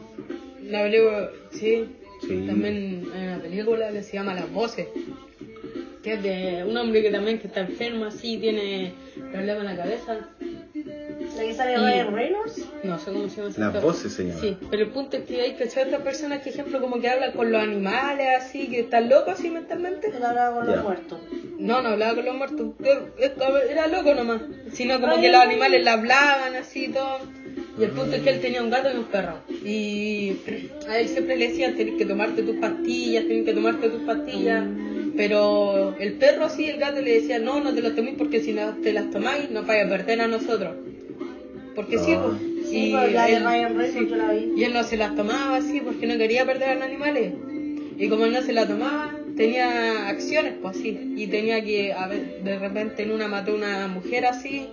La película, sí. Sí. También hay una película que se llama Las Voces. Que es de un hombre que también que está enfermo así, tiene problemas en la cabeza. ¿La que sale Ryan Reynolds? No sé cómo se llama Las actor. voces se llaman. Sí, pero el punto es que hay que ser otras personas que, ejemplo, como que hablan con los animales así, que están locos así mentalmente. Él hablaba con los muertos. No, no hablaba con los muertos. Eh, eh, Era loco nomás. Sino como Ay, que los animales le hablaban así y todo. Y el punto es que él tenía un gato y un perro. Y a él siempre le decían, tenés que tomarte tus pastillas, tenés que tomarte tus pastillas. Pero el perro sí, el gato le decía, no, no te las toméis porque si no te las tomáis nos vais a perder a nosotros. Porque sí, Ah. pues. Sí, pues, él- y él no se las tomaba así porque no quería perder a los animales. Y como él no se la tomaba, tenía acciones, pues así. Y tenía que, a ver, de repente en una mató a una mujer así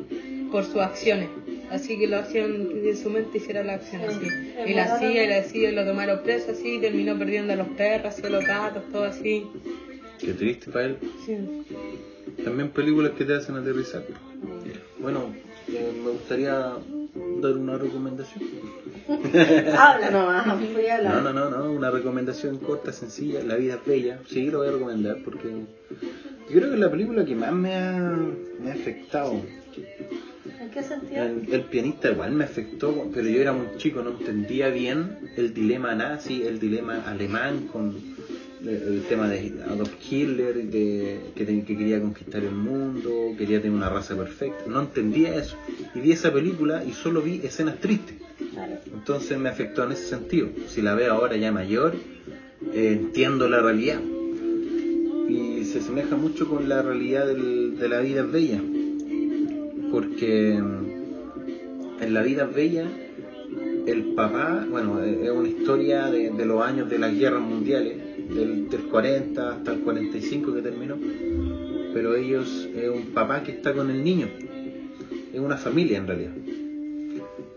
por sus acciones. Así que lo hacían de su mente hiciera la acción Sí, así. Y la hacía y la hacía y lo tomaron preso así. Y terminó perdiendo a los perros, a los gatos, todo así. Qué triste para él. Sí. También películas que te hacen aterrizar. Bueno, eh, me gustaría dar una recomendación. (laughs) Habla nomás, (laughs) voy a hablar. No, no, no, no, una recomendación corta, sencilla, La vida es bella, sí, lo voy a recomendar porque yo creo que es la película que más me ha, me ha afectado. ¿En qué sentido? El, el pianista igual me afectó, pero yo era muy chico, no entendía bien el dilema nazi, el dilema alemán con el tema de Adolf Hitler, de, que, quería conquistar el mundo, quería tener una raza perfecta. No entendía eso. Y vi esa película y solo vi escenas tristes. Entonces me afectó en ese sentido. Si la veo ahora ya mayor, eh, entiendo la realidad. Y se asemeja mucho con la realidad del- de la vida bella. Porque mm, en la vida bella, el papá, bueno, eh, es una historia de, los años de las guerras mundiales, del, del 40 hasta el 45 que terminó. Pero ellos, es un papá que está con el niño. Es una familia en realidad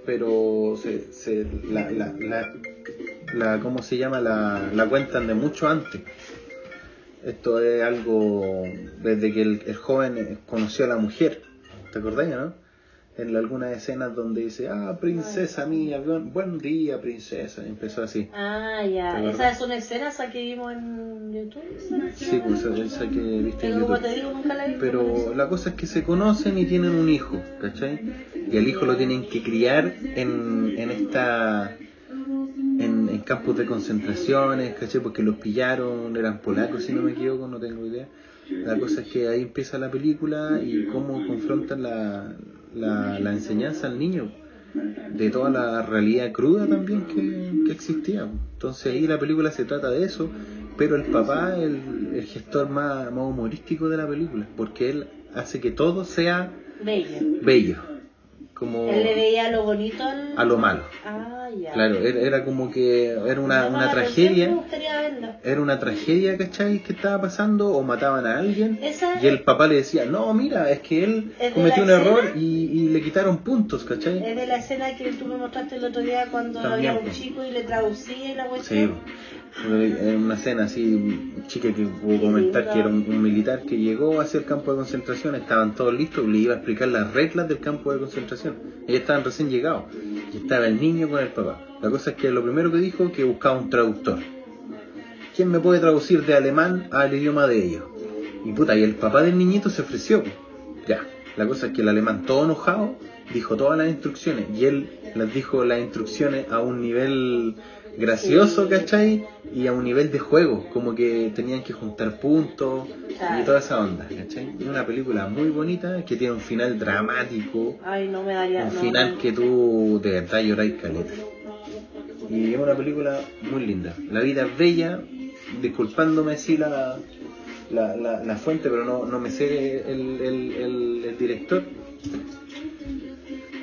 pero se, se- la, la, la, la- ¿cómo se llama? La, la cuentan de mucho antes. Esto es algo desde que el, el joven conoció a la mujer, ¿te acordás, no? En algunas escenas donde dice, ah, princesa mía, buen, día, princesa, y empezó así. Ah, ¿Te ya. Esas son escenas que vimos en YouTube. Sí, pues esa que viste en YouTube. Pero la cosa es que se conocen y tienen un hijo, ¿cachai? Y al hijo lo tienen que criar en, en esta en, en campos de concentraciones, ¿cachai? Porque los pillaron, eran polacos si no me equivoco, no tengo idea. La cosa es que ahí empieza la película y cómo confrontan la, la, la enseñanza al niño de toda la realidad cruda también que, que existía. Entonces ahí la película se trata de eso, pero el papá es el, el gestor más, más humorístico de la película, porque él hace que todo sea Bello. bello, como Él le veía lo bonito al... a lo malo. Ah, ya. Claro, era, era como que era una, llama una tragedia, era una tragedia, ¿cachai? Que estaba pasando, o mataban a alguien, Esa y el papá le decía, no, mira, es que él ¿Es cometió un la error escena? y, y le quitaron puntos, ¿cachai? es de la escena que tú me mostraste el otro día cuando También, había un chico y le traducía y la Sí, cuestión. En una escena así, chica que puedo comentar que era un, un militar que llegó hacia el campo de concentración, estaban todos listos, le iba a explicar las reglas del campo de concentración. Ellos estaban recién llegados y estaba el niño con el papá. La cosa es que lo primero que dijo que buscaba un traductor. ¿Quién me puede traducir de alemán al idioma de ellos? Y puta, y el papá del niñito se ofreció. pues. Ya, la cosa es que el alemán todo enojado dijo todas las instrucciones y él les dijo las instrucciones a un nivel gracioso, ¿cachai? Y a un nivel de juego, como que tenían que juntar puntos y toda esa onda, ¿cachai? Es una película muy bonita que tiene un final dramático, Ay, no me daría... un no, final no. que tú de verdad lloráis caleta. Y es una película muy linda. La vida es bella, disculpándome si la, la, la, la fuente, pero no, no me sé el, el, el, el director.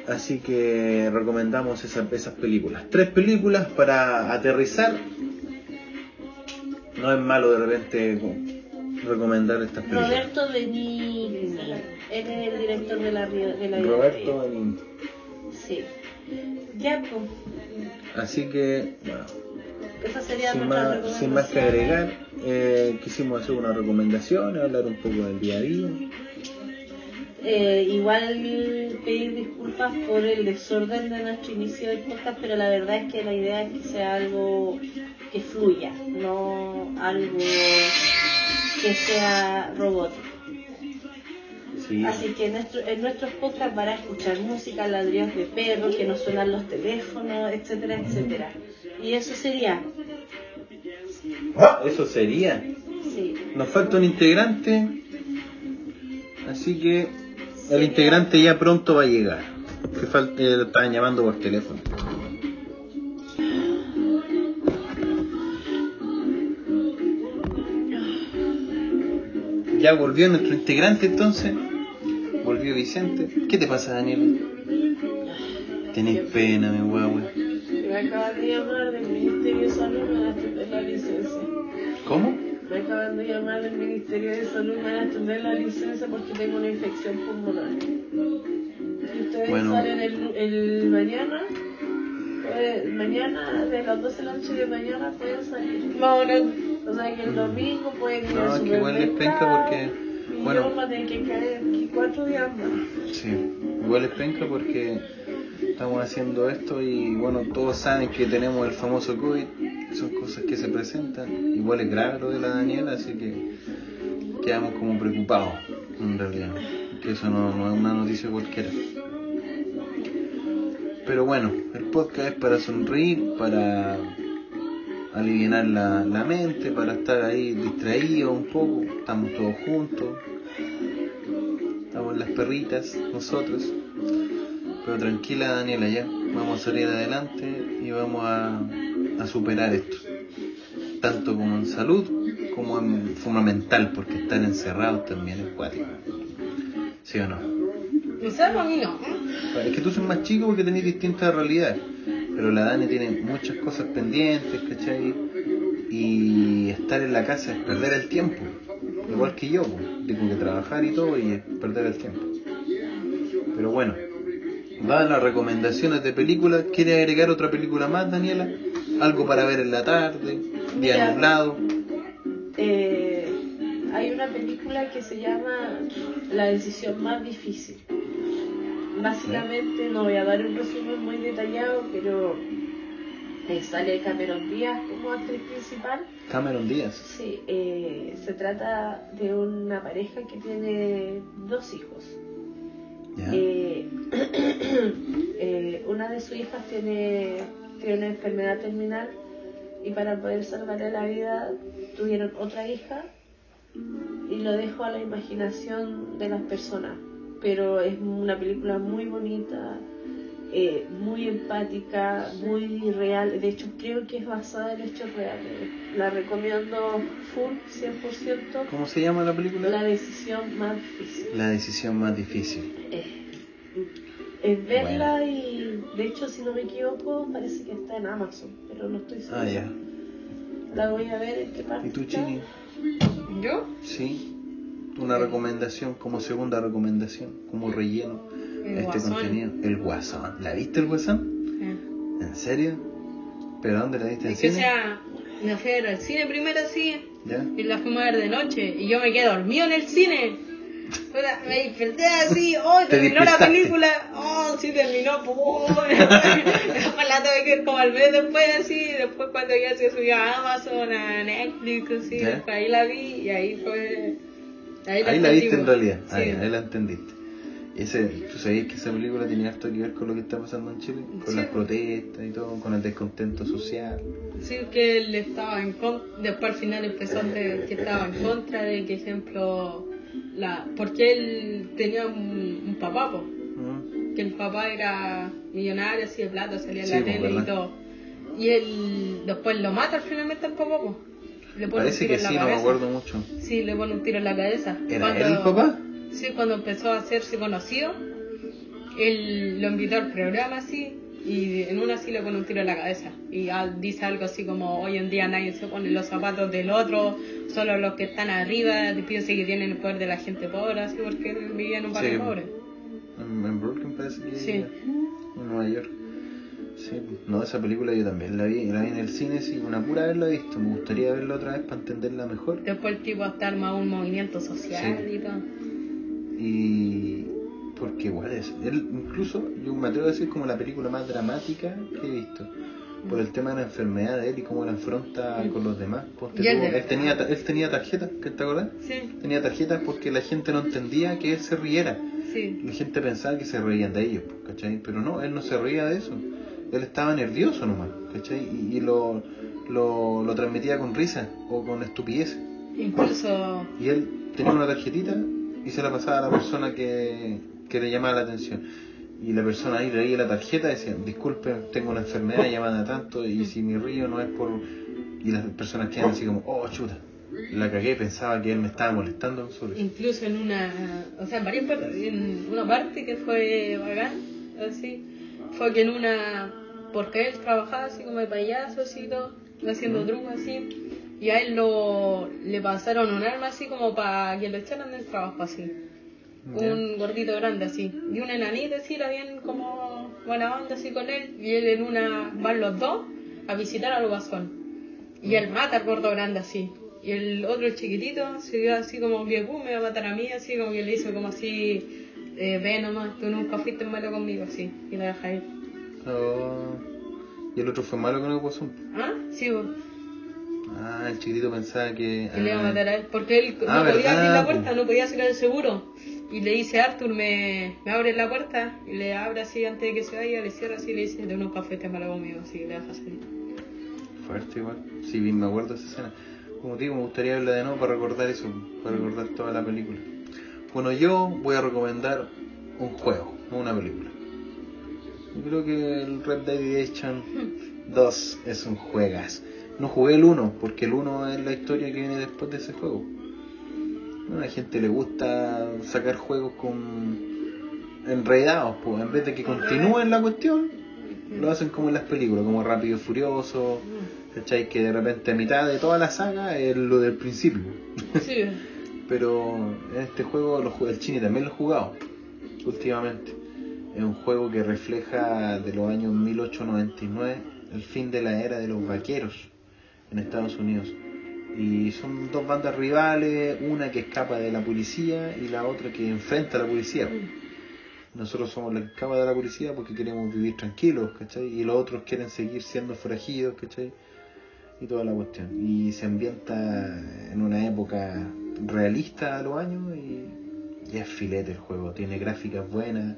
Así que recomendamos esas, esas películas. Tres películas para aterrizar. No es malo de repente recomendar estas películas. Roberto Benigni. Él es el director de la, de la Roberto. Benigni. Sí. Ya, pues. Así que, bueno, Esa sería sin más, sin más que agregar, eh, quisimos hacer una recomendación, hablar un poco del día a día. Eh, igual pedir disculpas por el desorden de nuestro inicio del podcast, pero la verdad es que la idea es que sea algo que fluya, no algo que sea robótico. Sí, Así que en, nuestro, en nuestros podcasts van a escuchar música, ladrillos de perros, que nos suenan los teléfonos, etcétera, etcétera. Y eso sería, Ah, eso sería. sí. Nos falta un integrante, así que el integrante ya pronto va a llegar. Que eh, lo estaban llamando por teléfono. Ya volvió nuestro integrante entonces. Volvió Vicente. ¿Qué te pasa, Daniel? Tenés pena, mi guagua. Me acaban de llamar del Ministerio de Salud, me van a extender la licencia. ¿Cómo? Me acaban de llamar del Ministerio de Salud, me van a extender la licencia porque tengo una infección pulmonar. Si ustedes Bueno. salen el, el mañana, pues, mañana de las 12 de la noche de mañana pueden salir. O sea que el domingo pueden ir No, al es que igual les penca porque, Y bueno. yo que caer aquí cuatro días más. Sí, igual es penca porque estamos haciendo esto y bueno, todos saben que tenemos el famoso COVID, son cosas que se presentan, igual es grave lo de la Daniela, así que quedamos como preocupados en realidad, que eso no, no es una noticia cualquiera. Pero bueno, el podcast es para sonreír, para aliviar la, la mente, para estar ahí distraídos un poco. Estamos todos juntos. Estamos las perritas, nosotros. Pero tranquila Daniela, ya. Vamos a salir adelante y vamos a, a superar esto. Tanto como en salud como en forma mental, porque estar encerrados también es cuático. ¿Sí o no? Encerro a mí no. Es que tú sos más chico porque tenés distintas realidades. Pero la Dani tiene muchas cosas pendientes, ¿cachai? Y estar en la casa es perder el tiempo. Igual que yo, pues. tengo que trabajar y todo y es perder el tiempo. Pero bueno, va a las recomendaciones de películas. ¿Quiere agregar otra película más, Daniela? Algo para ver en la tarde, día nublado. Eh, hay una película que se llama La decisión más difícil. Básicamente, no voy a dar un resumen muy detallado, pero eh, sale Cameron Díaz como actriz principal. Cameron Díaz. Sí, eh, se trata de una pareja que tiene dos hijos. Eh, (clears throat) eh, una de sus hijas tiene, tiene una enfermedad terminal y para poder salvarle la vida tuvieron otra hija y lo dejo a la imaginación de las personas. Pero es una película muy bonita, eh, muy empática, muy real. De hecho, creo que es basada en hechos reales. La recomiendo full, 100%. ¿Cómo se llama la película? La decisión más difícil. La decisión más difícil. Eh, es verla y de hecho si no me equivoco parece que está en Amazon, pero no estoy segura. Ah, ya. La voy a ver en qué parte. ¿Y tú. Chini? ¿Yo? Sí. Una recomendación, como segunda recomendación, como relleno El a este Guasón. contenido. El Guasón. ¿La viste el Guasón? Eh. ¿En serio? ¿Pero dónde la viste? ¿En Es que cine? sea, me fui al cine primero así ¿Ya? y la fuimos a ver de noche y yo me quedé dormido en el cine. Me desperté así, oh, Te terminó la película, oh, sí terminó, pues, después (laughs) la tuve que como al mes después así, después cuando ya se subió a Amazon, a Netflix, así, después ahí la vi y ahí fue... Ahí la viste en pues. realidad. Sí. Ahí, ahí la entendiste. Ese, ¿Tú sabías que esa película tenía harto que ver con lo que está pasando en Chile? Con Sí. las protestas y todo, con el descontento social. Sí, que él estaba en contra, después al final empezó a que estaba en contra de que, ejemplo, la porque él tenía un, un papá, po, ¿Mm? que el papá era millonario, así de plata, salía en Sí, la tele y ¿verdad? todo. Y él después lo mata finalmente al papá, po. Le pone Parece un tiro que en la sí, no me cabeza. acuerdo mucho. Sí, le pone un tiro en la cabeza. ¿Era él el papá? Sí, cuando empezó a hacerse conocido, él lo invitó al programa así y en una sí le pone un tiro en la cabeza y dice algo así como hoy en día nadie se pone los zapatos del otro, solo los que están arriba, piensa que tienen el poder de la gente pobre, así porque él vivía en un barrio Sí. pobre. En, en Brooklyn parece que Sí. en Nueva York. Sí, no, esa película yo también la vi, la vi en el cine, sí, una pura vez la he visto, me gustaría verla otra vez para entenderla mejor. Después el tipo hasta arma un movimiento social Sí. y todo. Y porque igual es, él incluso yo me atrevo a decir como la película más dramática que he visto. Por el tema de la enfermedad de él y cómo la afronta con los demás. Y él tú, tenía, ta- él tenía tarjetas, ¿que ¿te acordás? Sí, Tenía tarjetas porque la gente no entendía que él se riera. sí. La gente pensaba que se reían de ellos, pues, ¿cachai? Pero no, él no se reía de eso. Él estaba nervioso nomás, ¿cachai? Y, y lo, lo, lo transmitía con risa o con estupidez. Incluso Y él tenía una tarjetita y se la pasaba a la persona que, que le llamaba la atención. Y la persona ahí leía la tarjeta y decía, disculpe, tengo una enfermedad (laughs) llamada tanto y si mi río no es por... Y las personas quedan así como, oh, chuta, la cagué, pensaba que él me estaba molestando sobre incluso en una, o sea, en varias partes, en una parte que fue bacán, así, fue que en una, porque él trabajaba así como de payaso así y todo, haciendo trucos así, y a él lo, le pasaron un arma así como para que lo echaran del trabajo así, Un gordito grande así, y una enanita así, la bien como buena onda así con él, y él en una, van los dos a visitar al guasón, y él mata al gordo grande así. Y el otro, el chiquitito, se dio así como que, "Uh, me va a matar a mí, así como que le hizo como así, eh, ve nomás, tú nunca fuiste malo conmigo, así. Y la deja ir. Oh. Y el otro fue malo con el guasón. ¿Ah? Sí, vos. Ah, el chiquitito pensaba que... Que le iba a ah, matar a él. Porque él Ah, no podía ¿verdad, abrir la puerta, no podía sacar el seguro. Y le dice, Arthur, me, me abre la puerta. Y le abre así antes de que se vaya, le cierra así y le dice, tú nunca fuiste malo conmigo, así le deja salir. fuerte igual. Sí, bien me acuerdo de esa escena. Como te digo, me gustaría verla de nuevo para recordar eso, para recordar toda la película. Bueno, yo voy a recomendar un juego, no una película. Creo que el Red Dead Redemption 2 es un juegas. No jugué el 1, porque el 1 es la historia que viene después de ese juego. A la gente le gusta sacar juegos con enredados, pues en vez de que continúen la cuestión, lo hacen como en las películas, como Rápido y Furioso, ¿cachai? Que de repente a mitad de toda la saga es lo del principio. Sí. (laughs) Pero en este juego, lo, el Chini también lo he jugado últimamente. Es un juego que refleja de los años 1899 el fin de la era de los vaqueros en Estados Unidos. Y son dos bandas rivales, una que escapa de la policía y la otra que enfrenta a la policía. Nosotros somos la que escapa de la policía porque queremos vivir tranquilos, ¿cachai? Y los otros quieren seguir siendo forajidos, ¿cachai? Y toda la cuestión. Y se ambienta en una época realista a los años y, y es filete el juego. Tiene gráficas buenas.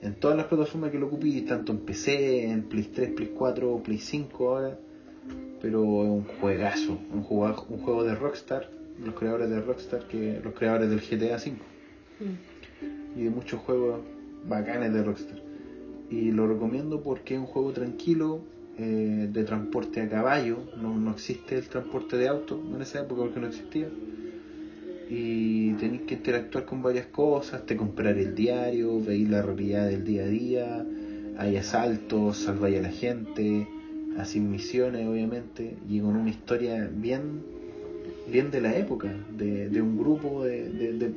En todas las plataformas que lo ocupé, tanto en PC, en Play 3, Play 4, Play 5 ahora. Pero es un juegazo, un juego, un juego de Rockstar, los creadores de Rockstar, que los creadores del GTA V y de muchos juegos bacanes de Rockstar. Y lo recomiendo porque es un juego tranquilo, eh, de transporte a caballo, no, no existe el transporte de auto en esa época porque no existía. Y tenéis que interactuar con varias cosas, te comprar el diario, veis la realidad del día a día, hay asaltos, salváis a la gente, así misiones obviamente, y con una historia bien, bien de la época, de, de un grupo de, de- de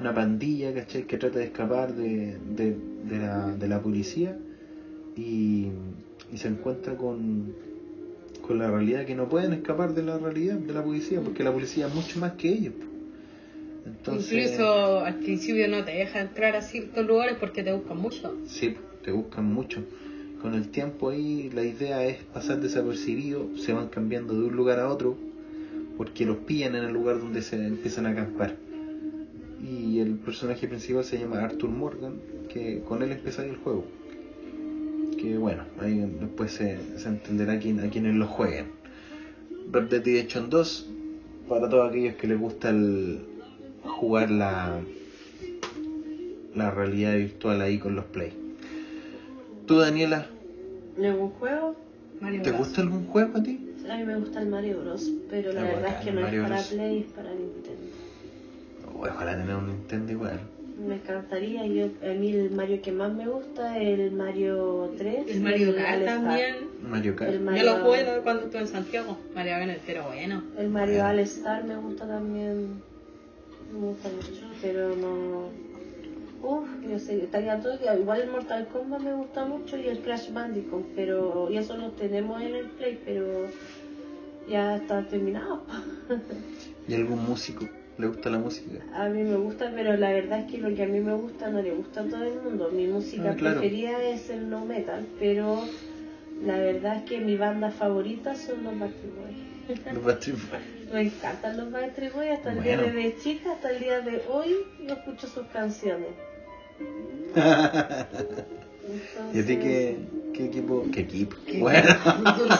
una pandilla ¿cachai? que trata de escapar de, de, de la, de la policía y, y se encuentra con, con la realidad que no pueden escapar de la realidad de la policía porque la policía es mucho más que ellos. Entonces, Incluso al principio no te deja entrar a ciertos lugares porque te buscan mucho. Sí, te buscan mucho. Con el tiempo ahí la idea es pasar desapercibido, se van cambiando de un lugar a otro porque los pillan en el lugar donde se empiezan a acampar. Y el personaje principal se llama Arthur Morgan, que con él empezaría el juego. Que bueno, ahí después se, se entenderá quién, a quienes lo jueguen. Red Dead Redemption 2, para todos aquellos que les gusta el, jugar la, la realidad virtual ahí con los play. ¿Tú, Daniela, ¿Algún juego? Mario te Bros. gusta algún juego a ti? A mí me gusta el Mario Bros. Pero la verdad bacán, es que no Mario es para Bros. Play, es para Nintendo. Oh, ojalá tener un Nintendo igual. Me encantaría. Yo, a mí el Mario que más me gusta es el Mario 3. El Mario Kart también. Mario Kart. El Yo Mario- lo jugué cuando estuve en Santiago. Mario Kart entero bueno. El Mario Bueno. All Star me gusta también. Me gusta mucho, pero no. Uf, yo sé, estaría todo. Igual el Mortal Kombat me gusta mucho y el Crash Bandicoot, pero. Y eso lo tenemos en el Play, pero. Ya está terminado. ¿Y algún músico? ¿Le gusta la música? A mí me gusta, pero la verdad es que lo que a mí me gusta no le gusta a todo el mundo. Mi música Ah, claro. preferida es el no metal, pero la verdad es que mi banda favorita son los Backstreet Boys. Los Backstreet Boys. (laughs) Me encantan los Backstreet Boys hasta el día de, de chica, hasta el día de hoy yo escucho sus canciones. ¿Y a ti Entonces, qué, equipo? ¿Qué equipo? ¿Qué Bueno,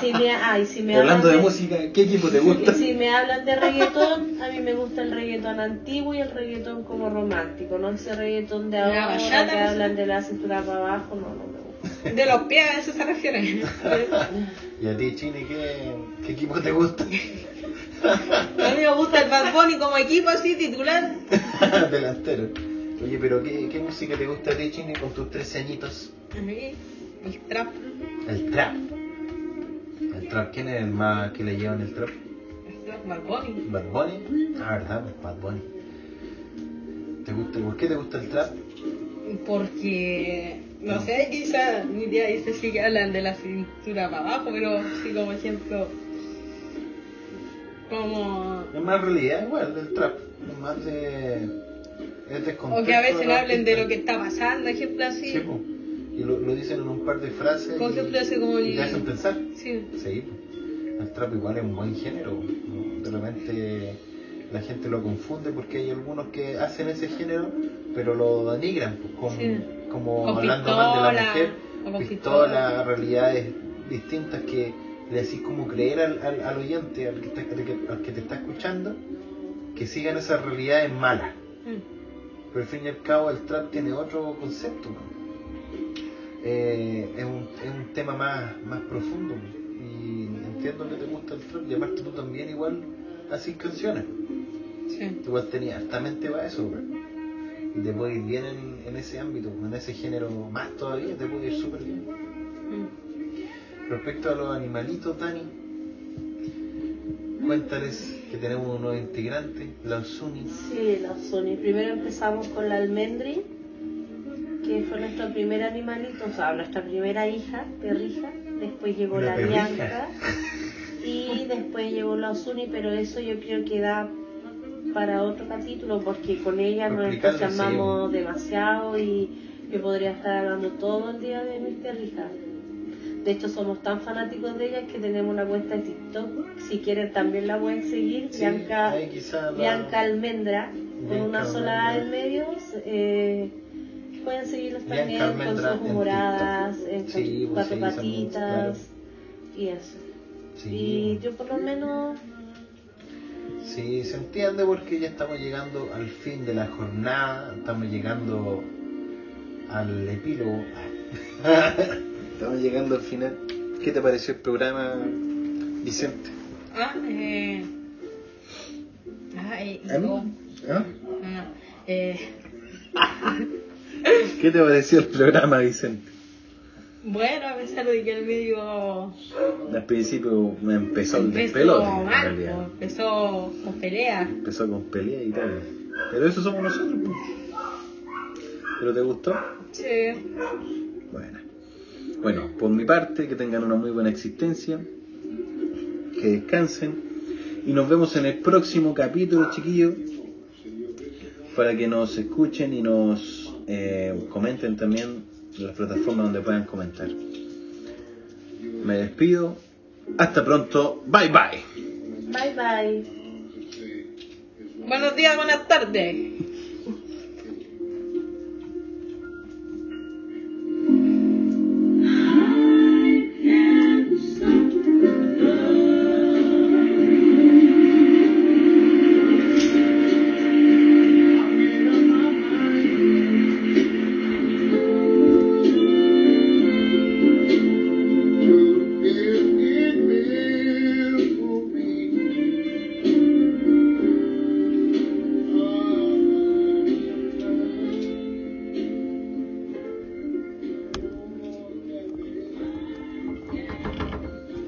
Si me, ay, si me hablando de música, ¿qué equipo te gusta? Y si me hablan de reggaetón, a mí me gusta el reggaetón antiguo y el reggaetón como romántico, no ese reggaetón de ahora bachata, que hablan de la cintura para abajo, no, no me gusta. De los pies a eso se refiere. ¿Y a ti, Chini, qué, qué equipo te gusta? A mí me gusta el Bad Bunny como equipo así titular. (laughs) Delantero. Oye, pero ¿qué, ¿qué música te gusta a ti, Chini, con tus 13 añitos? A mí, el trap. El trap. El trap, ¿quién es el más que le llevan el trap? El trap Bad Bunny. Bad Bunny. Ah, verdad, pues, Bad Bunny. ¿Te gusta, ¿Por qué te gusta el trap? Porque, no sé, quizá mi tía dice sí que hablan de la cintura para abajo, pero sí como ejemplo, como... Es más realidad igual del trap. Es más de. Es O que a veces hablen de lo que está pasando, ejemplo así. Sí, po. Y lo, lo dicen en un par de frases. Como y, ese como y el- te hacen pensar. Sí. Sí, po. el trap igual es un buen género. De repente la gente lo confunde porque hay algunos que hacen ese género, pero lo denigran, pues, con, Sí. como Con hablando mal de la pistola, mujer, con pistola, pistola. realidades distintas que le decís como creer al, al, al oyente, al que, está- al que- al que te está escuchando, que sigan esas realidades malas. Mm. Pero al fin y al cabo el trap tiene otro concepto. ¿no? Eh, es, un, es un tema más, más profundo. ¿no? Y entiendo que te gusta el trap y aparte tú también igual haces canciones. Sí. Igual tenías altamente para eso. ¿no? Y te puede ir bien en, en ese ámbito, en ese género más todavía, te puede ir súper bien. Mm. Respecto a los animalitos, Dani, cuéntales que tenemos un nuevo integrante, la Osuni. Sí, la Sony. Primero empezamos con la almendri, que fue nuestro primer animalito, o sea, nuestra primera hija, perrija. Después llegó Una la perrija. Bianca y después llegó la Osuni, pero eso yo creo que da para otro capítulo porque con ella nos llamamos demasiado y yo podría estar hablando todo el día de mis perrijas. De hecho, somos tan fanáticos de ellas que tenemos una cuenta de TikTok. Si quieren, también la pueden seguir. Sí, Bianca, la- Bianca Almendra, con una sola A en medio. eh, pueden seguirlos también con sus humoradas, en Sí, pues cuatro sí, patitas y eso. Y yo por lo menos, sí, se entiende porque ya estamos llegando al fin de la jornada, estamos llegando al epílogo. estamos llegando al final. ¿Qué te pareció el programa, Vicente? Ah, eh. Ah, eh, ¿Ah? Ah, eh, ¿Qué te pareció el programa, Vicente? bueno, a pesar de que el medio Al principio me empezó el despelote, en realidad. pues, empezó con peleas. Empezó con pelea y todo. Pero eso somos nosotros. pues. ¿Pero te gustó? Sí. Bueno. Bueno, por mi parte, que tengan una muy buena existencia. Que descansen. Y nos vemos en el próximo capítulo, chiquillos. Para que nos escuchen y nos eh, comenten también las plataformas donde puedan comentar. Me despido. Hasta pronto. Bye bye. bye bye. Buenos días, buenas tardes.